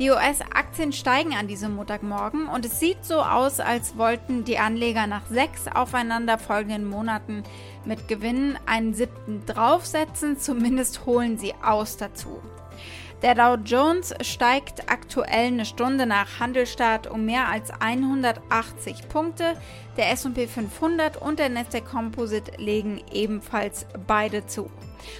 Die US-Aktien steigen an diesem Montagmorgen und es sieht so aus, als wollten die Anleger nach sechs aufeinanderfolgenden Monaten mit Gewinnen einen siebten draufsetzen, zumindest holen sie aus dazu. Der Dow Jones steigt aktuell eine Stunde nach Handelstart um mehr als 180 Punkte. Der S&P 500 und der Nasdaq Composite legen ebenfalls beide zu.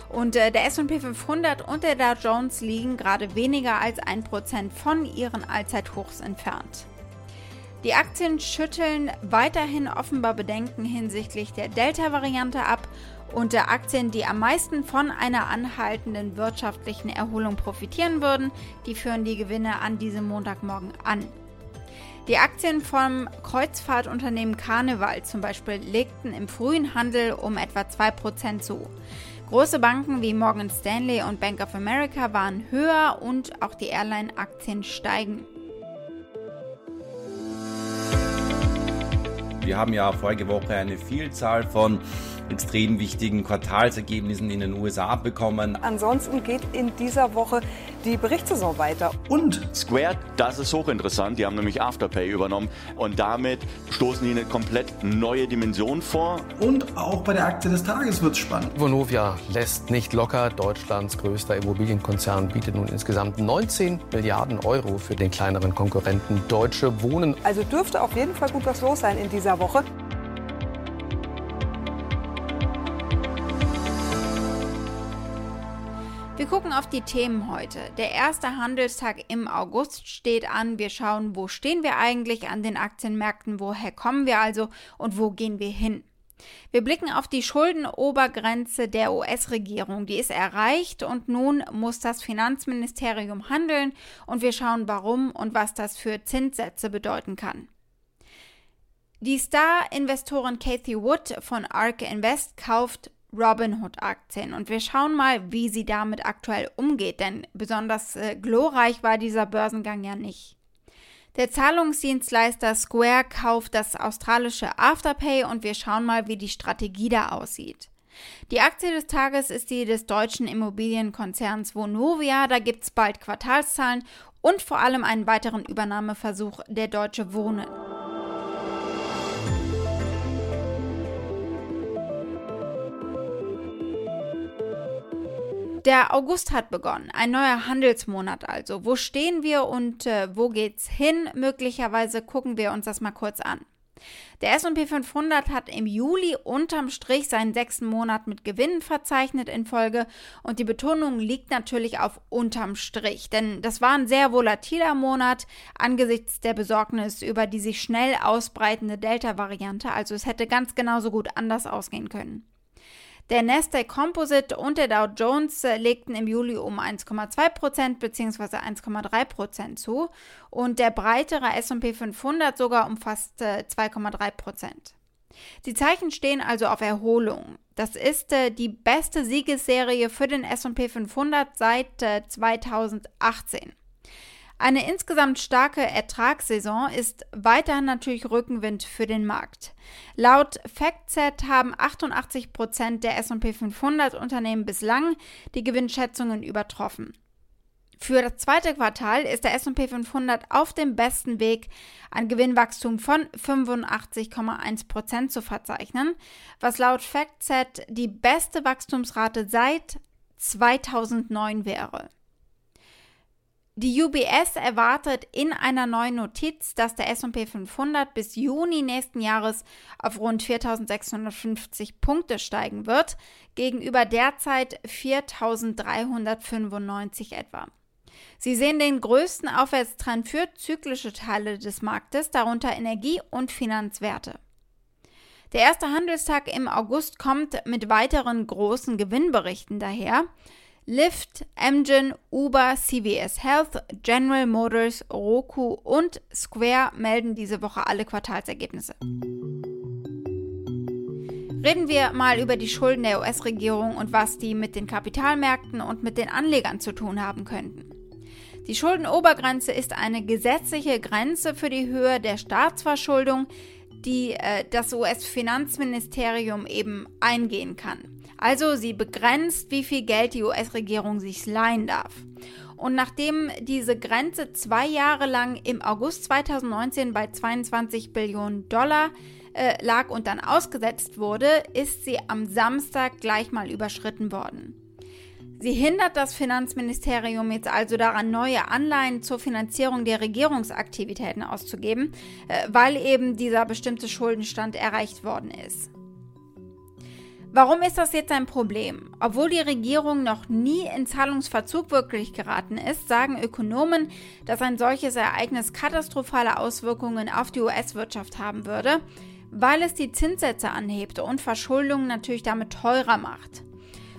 Und äh, der S&P 500 und der Dow Jones liegen gerade weniger als 1% von ihren Allzeithochs entfernt. Die Aktien schütteln weiterhin offenbar Bedenken hinsichtlich der Delta-Variante ab und der Aktien, die am meisten von einer anhaltenden wirtschaftlichen Erholung profitieren würden, die führen die Gewinne an diesem Montagmorgen an. Die Aktien vom Kreuzfahrtunternehmen Carnival zum Beispiel legten im frühen Handel um etwa 2% zu. Große Banken wie Morgan Stanley und Bank of America waren höher und auch die Airline-Aktien steigen. Wir haben ja vorige Woche eine Vielzahl von extrem wichtigen Quartalsergebnissen in den USA bekommen. Ansonsten geht in dieser Woche die Berichtssaison weiter. Und Square, das ist hochinteressant. Die haben nämlich Afterpay übernommen und damit stoßen die eine komplett neue Dimension vor. Und auch bei der Aktie des Tages wird es spannend. Vonovia lässt nicht locker. Deutschlands größter Immobilienkonzern bietet nun insgesamt 19 Milliarden Euro für den kleineren Konkurrenten Deutsche Wohnen. Also dürfte auf jeden Fall gut was los sein in dieser Woche. Gucken auf die Themen heute. Der erste Handelstag im August steht an. Wir schauen, wo stehen wir eigentlich an den Aktienmärkten, woher kommen wir also und wo gehen wir hin. Wir blicken auf die Schuldenobergrenze der US-Regierung. Die ist erreicht und nun muss das Finanzministerium handeln und wir schauen, warum und was das für Zinssätze bedeuten kann. Die Star-Investorin Kathy Wood von ARK Invest kauft Robinhood-Aktien. Und wir schauen mal, wie sie damit aktuell umgeht, denn besonders äh, glorreich war dieser Börsengang ja nicht. Der Zahlungsdienstleister Square kauft das australische Afterpay und wir schauen mal, wie die Strategie da aussieht. Die Aktie des Tages ist die des deutschen Immobilienkonzerns Vonovia. Da gibt es bald Quartalszahlen und vor allem einen weiteren Übernahmeversuch der Deutsche Wohnen. Der August hat begonnen, ein neuer Handelsmonat also. Wo stehen wir und äh, wo geht's hin? Möglicherweise gucken wir uns das mal kurz an. Der S&P 500 hat im Juli unterm Strich seinen sechsten Monat mit Gewinnen verzeichnet in Folge und die Betonung liegt natürlich auf unterm Strich, denn das war ein sehr volatiler Monat angesichts der Besorgnis über die sich schnell ausbreitende Delta-Variante, also es hätte ganz genauso gut anders ausgehen können. Der Nasdaq Composite und der Dow Jones äh, legten im Juli um 1,2% bzw. 1,3% zu und der breitere S&P 500 sogar um fast 2,3%. Äh, die Zeichen stehen also auf Erholung. Das ist äh, die beste Siegesserie für den S&P 500 seit 2018. Eine insgesamt starke Ertragssaison ist weiterhin natürlich Rückenwind für den Markt. Laut FactSet haben 88 Prozent der S&P 500 Unternehmen bislang die Gewinnschätzungen übertroffen. Für das zweite Quartal ist der S&P 500 auf dem besten Weg, ein Gewinnwachstum von 85,1 Prozent zu verzeichnen, was laut FactSet die beste Wachstumsrate seit 2009 wäre. Die UBS erwartet in einer neuen Notiz, dass der S&P 500 bis Juni nächsten Jahres auf rund 4.650 Punkte steigen wird, gegenüber derzeit 4.395 etwa. Sie sehen den größten Aufwärtstrend für zyklische Teile des Marktes, darunter Energie- und Finanzwerte. Der erste Handelstag im August kommt mit weiteren großen Gewinnberichten daher. Lyft, Amgen, Uber, CVS Health, General Motors, Roku und Square melden diese Woche alle Quartalsergebnisse. Reden wir mal über die Schulden der US-Regierung und was die mit den Kapitalmärkten und mit den Anlegern zu tun haben könnten. Die Schuldenobergrenze ist eine gesetzliche Grenze für die Höhe der Staatsverschuldung, die äh, das US-Finanzministerium eben eingehen kann. Also sie begrenzt, wie viel Geld die US-Regierung sich leihen darf. Und nachdem diese Grenze zwei Jahre lang im August 2019 bei 22 Billionen Dollar äh, lag und dann ausgesetzt wurde, ist sie am Samstag gleich mal überschritten worden. Sie hindert das Finanzministerium jetzt also daran, neue Anleihen zur Finanzierung der Regierungsaktivitäten auszugeben, äh, weil eben dieser bestimmte Schuldenstand erreicht worden ist. Warum ist das jetzt ein Problem? Obwohl die Regierung noch nie in Zahlungsverzug wirklich geraten ist, sagen Ökonomen, dass ein solches Ereignis katastrophale Auswirkungen auf die US-Wirtschaft haben würde, weil es die Zinssätze anhebt und Verschuldung natürlich damit teurer macht.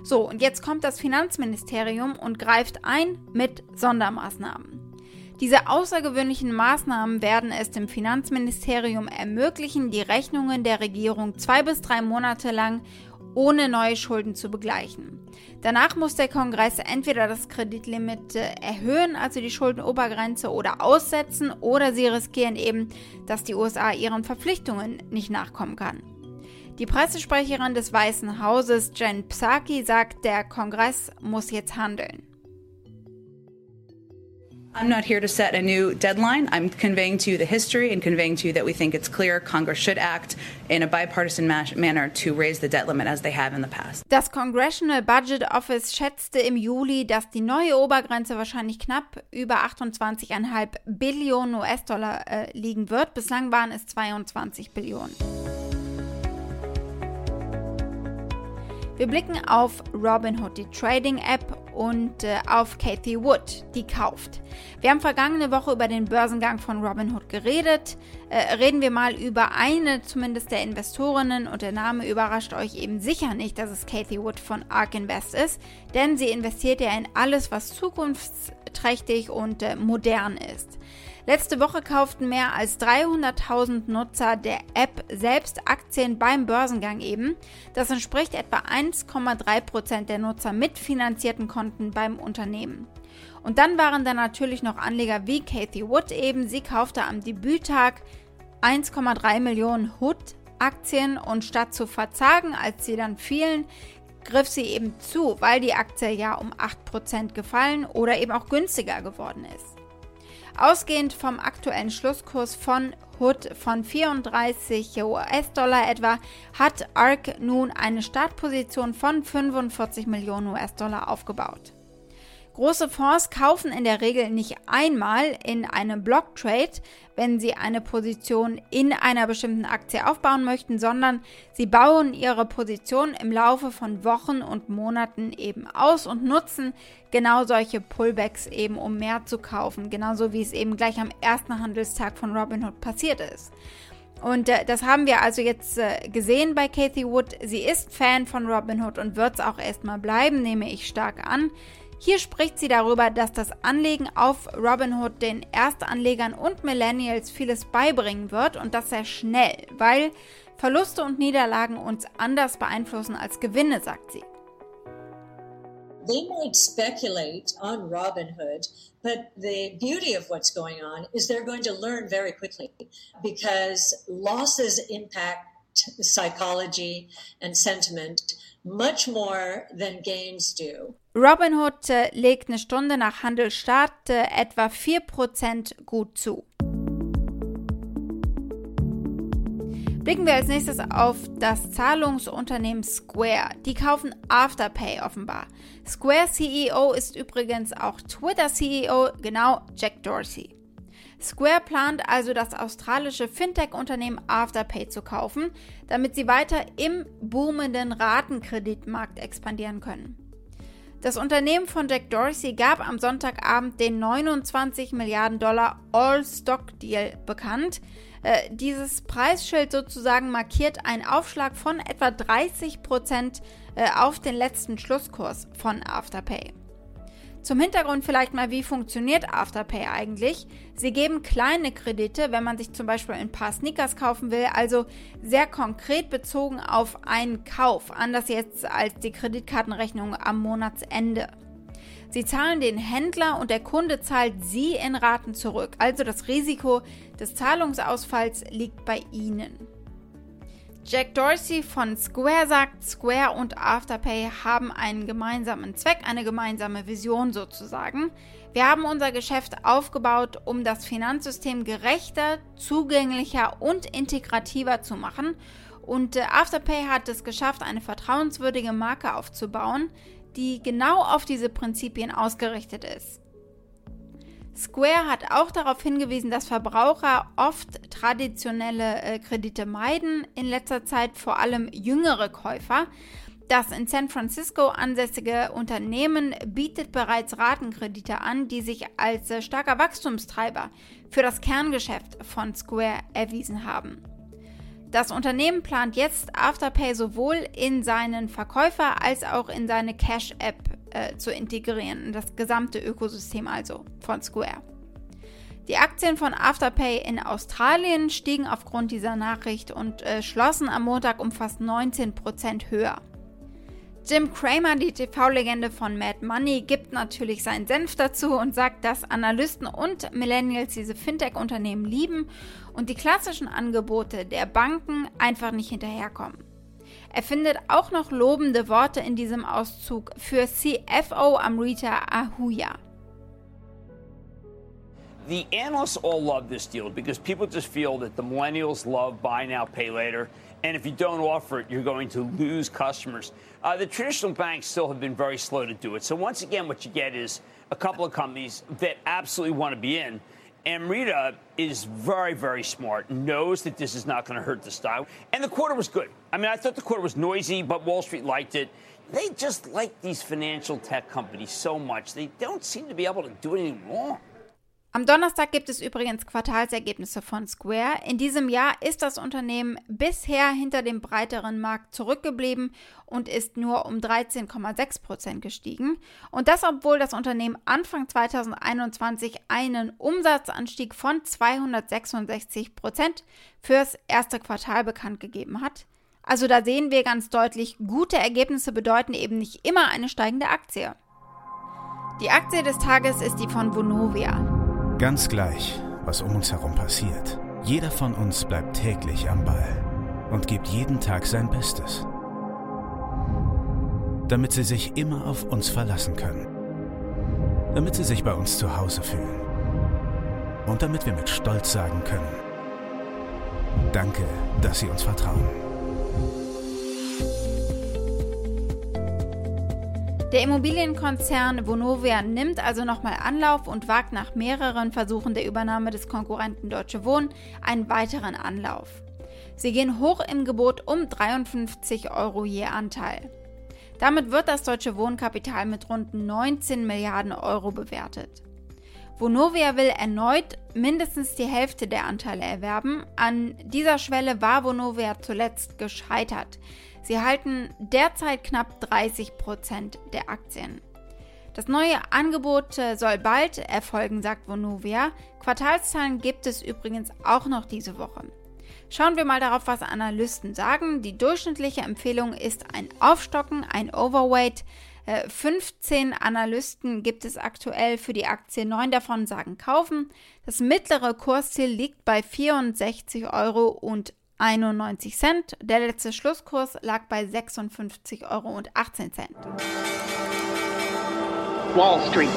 So, und jetzt kommt das Finanzministerium und greift ein mit Sondermaßnahmen. Diese außergewöhnlichen Maßnahmen werden es dem Finanzministerium ermöglichen, die Rechnungen der Regierung zwei bis drei Monate lang ohne neue Schulden zu begleichen. Danach muss der Kongress entweder das Kreditlimit äh, erhöhen, also die Schuldenobergrenze, oder aussetzen, oder sie riskieren eben, dass die USA ihren Verpflichtungen nicht nachkommen kann. Die Pressesprecherin des Weißen Hauses, Jen Psaki, sagt, der Kongress muss jetzt handeln. I'm not here to set a new deadline. I'm conveying to you the history and conveying to you that we think it's clear Congress should act in a bipartisan manner to raise the debt limit as they have in the past. Das Congressional Budget Office schätzte im Juli, dass die neue Obergrenze wahrscheinlich knapp über 28,5 Billionen US-Dollar äh, liegen wird. Bislang waren es 22 Billionen. Wir blicken auf Robinhood, die Trading-App, und äh, auf Kathy Wood, die kauft. Wir haben vergangene Woche über den Börsengang von Robinhood geredet. Äh, reden wir mal über eine zumindest der Investorinnen und der Name überrascht euch eben sicher nicht, dass es Kathy Wood von ARK Invest ist, denn sie investiert ja in alles, was zukunftsträchtig und äh, modern ist. Letzte Woche kauften mehr als 300.000 Nutzer der App selbst Aktien beim Börsengang eben. Das entspricht etwa 1,3% der Nutzer mit finanzierten Konten beim Unternehmen. Und dann waren da natürlich noch Anleger wie Kathy Wood eben. Sie kaufte am Debüttag 1,3 Millionen Hood-Aktien und statt zu verzagen, als sie dann fielen, griff sie eben zu, weil die Aktie ja um 8% gefallen oder eben auch günstiger geworden ist. Ausgehend vom aktuellen Schlusskurs von Hood von 34 US-Dollar etwa, hat ARK nun eine Startposition von 45 Millionen US-Dollar aufgebaut. Große Fonds kaufen in der Regel nicht einmal in einem Block-Trade, wenn sie eine Position in einer bestimmten Aktie aufbauen möchten, sondern sie bauen ihre Position im Laufe von Wochen und Monaten eben aus und nutzen genau solche Pullbacks eben, um mehr zu kaufen, genauso wie es eben gleich am ersten Handelstag von Robinhood passiert ist. Und äh, das haben wir also jetzt äh, gesehen bei Kathy Wood. Sie ist Fan von Robinhood und wird es auch erstmal bleiben, nehme ich stark an. Hier spricht sie darüber, dass das Anlegen auf Robinhood den Erstanlegern und Millennials vieles beibringen wird und das sehr schnell, weil Verluste und Niederlagen uns anders beeinflussen als Gewinne, sagt sie. They might speculate on Robinhood, but the beauty of what's going on is they're going to learn very quickly because losses impact psychology and sentiment much more than gains do. Robinhood äh, legt eine Stunde nach Handelsstart äh, etwa 4% gut zu. Blicken wir als nächstes auf das Zahlungsunternehmen Square. Die kaufen Afterpay offenbar. Square CEO ist übrigens auch Twitter CEO, genau Jack Dorsey. Square plant also das australische Fintech-Unternehmen Afterpay zu kaufen, damit sie weiter im boomenden Ratenkreditmarkt expandieren können. Das Unternehmen von Jack Dorsey gab am Sonntagabend den 29 Milliarden Dollar All-Stock-Deal bekannt. Äh, dieses Preisschild sozusagen markiert einen Aufschlag von etwa 30 Prozent äh, auf den letzten Schlusskurs von Afterpay. Zum Hintergrund vielleicht mal, wie funktioniert Afterpay eigentlich? Sie geben kleine Kredite, wenn man sich zum Beispiel ein paar Sneakers kaufen will, also sehr konkret bezogen auf einen Kauf, anders jetzt als die Kreditkartenrechnung am Monatsende. Sie zahlen den Händler und der Kunde zahlt sie in Raten zurück, also das Risiko des Zahlungsausfalls liegt bei ihnen. Jack Dorsey von Square sagt, Square und Afterpay haben einen gemeinsamen Zweck, eine gemeinsame Vision sozusagen. Wir haben unser Geschäft aufgebaut, um das Finanzsystem gerechter, zugänglicher und integrativer zu machen. Und äh, Afterpay hat es geschafft, eine vertrauenswürdige Marke aufzubauen, die genau auf diese Prinzipien ausgerichtet ist. Square hat auch darauf hingewiesen, dass Verbraucher oft traditionelle äh, Kredite meiden, in letzter Zeit vor allem jüngere Käufer. Das in San Francisco ansässige Unternehmen bietet bereits Ratenkredite an, die sich als äh, starker Wachstumstreiber für das Kerngeschäft von Square erwiesen haben. Das Unternehmen plant jetzt Afterpay sowohl in seinen Verkäufer als auch in seine Cash-App äh, zu integrieren, das gesamte Ökosystem also von Square. Die Aktien von Afterpay in Australien stiegen aufgrund dieser Nachricht und äh, schlossen am Montag um fast 19% höher. Jim Cramer, die TV-Legende von Mad Money, gibt natürlich seinen Senf dazu und sagt, dass Analysten und Millennials diese Fintech-Unternehmen lieben und die klassischen Angebote der Banken einfach nicht hinterherkommen. Er findet auch noch lobende Worte in diesem Auszug für CFO Amrita Ahuja. The analysts all love this deal because people just feel that the millennials love buy now, pay later. And if you don't offer it, you're going to lose customers. Uh, the traditional banks still have been very slow to do it. So, once again, what you get is a couple of companies that absolutely want to be in. Amrita is very, very smart, knows that this is not going to hurt the stock. And the quarter was good. I mean, I thought the quarter was noisy, but Wall Street liked it. They just like these financial tech companies so much. They don't seem to be able to do anything wrong. Am Donnerstag gibt es übrigens Quartalsergebnisse von Square. In diesem Jahr ist das Unternehmen bisher hinter dem breiteren Markt zurückgeblieben und ist nur um 13,6 Prozent gestiegen. Und das, obwohl das Unternehmen Anfang 2021 einen Umsatzanstieg von 266 Prozent fürs erste Quartal bekannt gegeben hat. Also da sehen wir ganz deutlich, gute Ergebnisse bedeuten eben nicht immer eine steigende Aktie. Die Aktie des Tages ist die von Vonovia. Ganz gleich, was um uns herum passiert. Jeder von uns bleibt täglich am Ball und gibt jeden Tag sein Bestes. Damit sie sich immer auf uns verlassen können. Damit sie sich bei uns zu Hause fühlen. Und damit wir mit Stolz sagen können, danke, dass Sie uns vertrauen. Der Immobilienkonzern Vonovia nimmt also nochmal Anlauf und wagt nach mehreren Versuchen der Übernahme des Konkurrenten Deutsche Wohnen einen weiteren Anlauf. Sie gehen hoch im Gebot um 53 Euro je Anteil. Damit wird das Deutsche Wohnkapital mit rund 19 Milliarden Euro bewertet. Vonovia will erneut mindestens die Hälfte der Anteile erwerben. An dieser Schwelle war Vonovia zuletzt gescheitert. Sie halten derzeit knapp 30 Prozent der Aktien. Das neue Angebot äh, soll bald erfolgen, sagt Vonovia. Quartalszahlen gibt es übrigens auch noch diese Woche. Schauen wir mal darauf, was Analysten sagen. Die durchschnittliche Empfehlung ist ein Aufstocken, ein Overweight. 15 äh, Analysten gibt es aktuell für die Aktie, 9 davon sagen kaufen. Das mittlere Kursziel liegt bei 64 Euro 91 Cent. Der letzte Schlusskurs lag bei 56,18 Euro. Wall Street.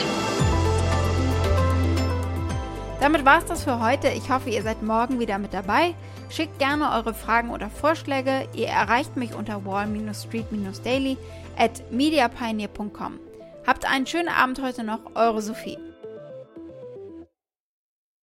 Damit war es das für heute. Ich hoffe, ihr seid morgen wieder mit dabei. Schickt gerne eure Fragen oder Vorschläge. Ihr erreicht mich unter wall-street-daily at mediapioneer.com. Habt einen schönen Abend heute noch, eure Sophie.